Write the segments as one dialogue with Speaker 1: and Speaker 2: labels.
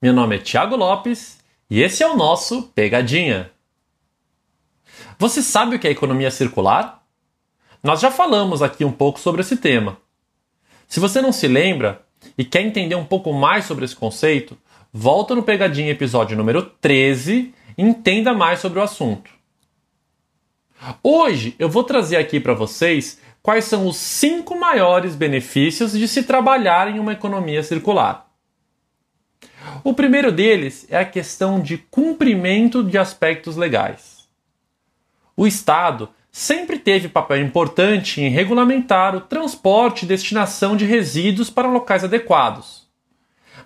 Speaker 1: meu nome é Thiago Lopes e esse é o nosso Pegadinha. Você sabe o que é economia circular? Nós já falamos aqui um pouco sobre esse tema. Se você não se lembra e quer entender um pouco mais sobre esse conceito, volta no Pegadinha episódio número 13 e entenda mais sobre o assunto. Hoje eu vou trazer aqui para vocês quais são os cinco maiores benefícios de se trabalhar em uma economia circular. O primeiro deles é a questão de cumprimento de aspectos legais. O Estado sempre teve papel importante em regulamentar o transporte e destinação de resíduos para locais adequados.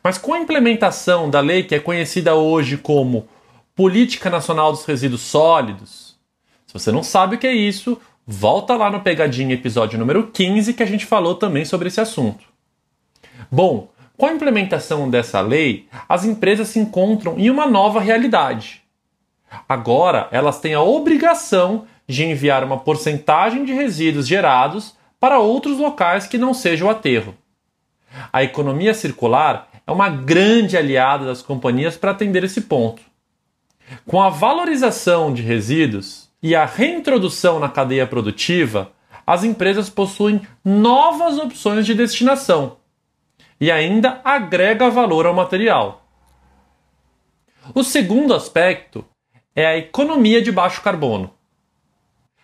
Speaker 1: Mas com a implementação da lei que é conhecida hoje como Política Nacional dos Resíduos Sólidos, se você não sabe o que é isso, volta lá no Pegadinha episódio número 15 que a gente falou também sobre esse assunto. Bom, com a implementação dessa lei, as empresas se encontram em uma nova realidade. Agora, elas têm a obrigação de enviar uma porcentagem de resíduos gerados para outros locais que não seja o aterro. A economia circular é uma grande aliada das companhias para atender esse ponto. Com a valorização de resíduos e a reintrodução na cadeia produtiva, as empresas possuem novas opções de destinação e ainda agrega valor ao material. O segundo aspecto é a economia de baixo carbono.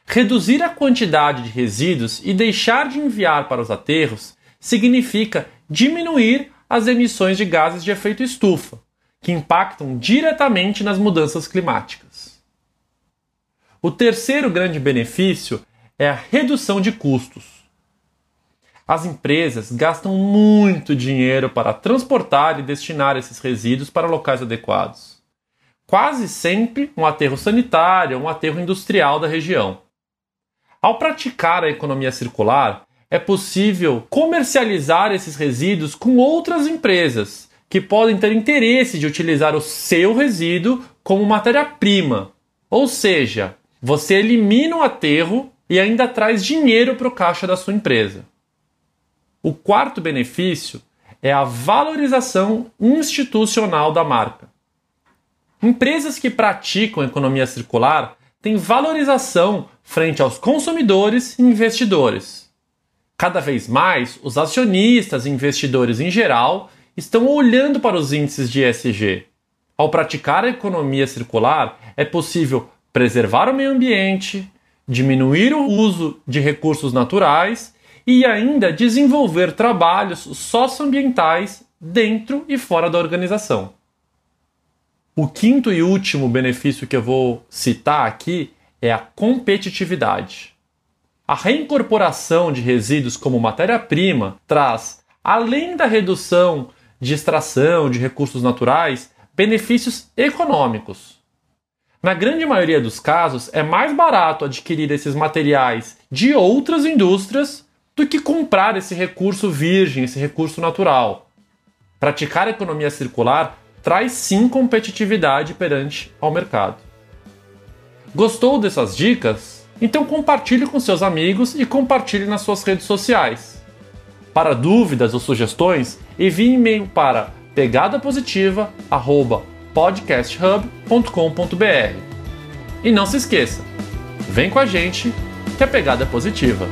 Speaker 1: Reduzir a quantidade de resíduos e deixar de enviar para os aterros significa diminuir as emissões de gases de efeito estufa, que impactam diretamente nas mudanças climáticas. O terceiro grande benefício é a redução de custos. As empresas gastam muito dinheiro para transportar e destinar esses resíduos para locais adequados. Quase sempre um aterro sanitário ou um aterro industrial da região. Ao praticar a economia circular, é possível comercializar esses resíduos com outras empresas que podem ter interesse de utilizar o seu resíduo como matéria-prima. Ou seja, você elimina o aterro e ainda traz dinheiro para o caixa da sua empresa. O quarto benefício é a valorização institucional da marca. Empresas que praticam economia circular têm valorização frente aos consumidores e investidores. Cada vez mais, os acionistas e investidores em geral estão olhando para os índices de ESG. Ao praticar a economia circular, é possível preservar o meio ambiente, diminuir o uso de recursos naturais e ainda desenvolver trabalhos socioambientais dentro e fora da organização. O quinto e último benefício que eu vou citar aqui é a competitividade. A reincorporação de resíduos como matéria-prima traz, além da redução de extração de recursos naturais, benefícios econômicos. Na grande maioria dos casos, é mais barato adquirir esses materiais de outras indústrias do que comprar esse recurso virgem, esse recurso natural. Praticar a economia circular traz sim competitividade perante ao mercado. Gostou dessas dicas? Então compartilhe com seus amigos e compartilhe nas suas redes sociais. Para dúvidas ou sugestões, envie e-mail para pegadapositiva@podcasthub.com.br. E não se esqueça, vem com a gente que a pegada é positiva.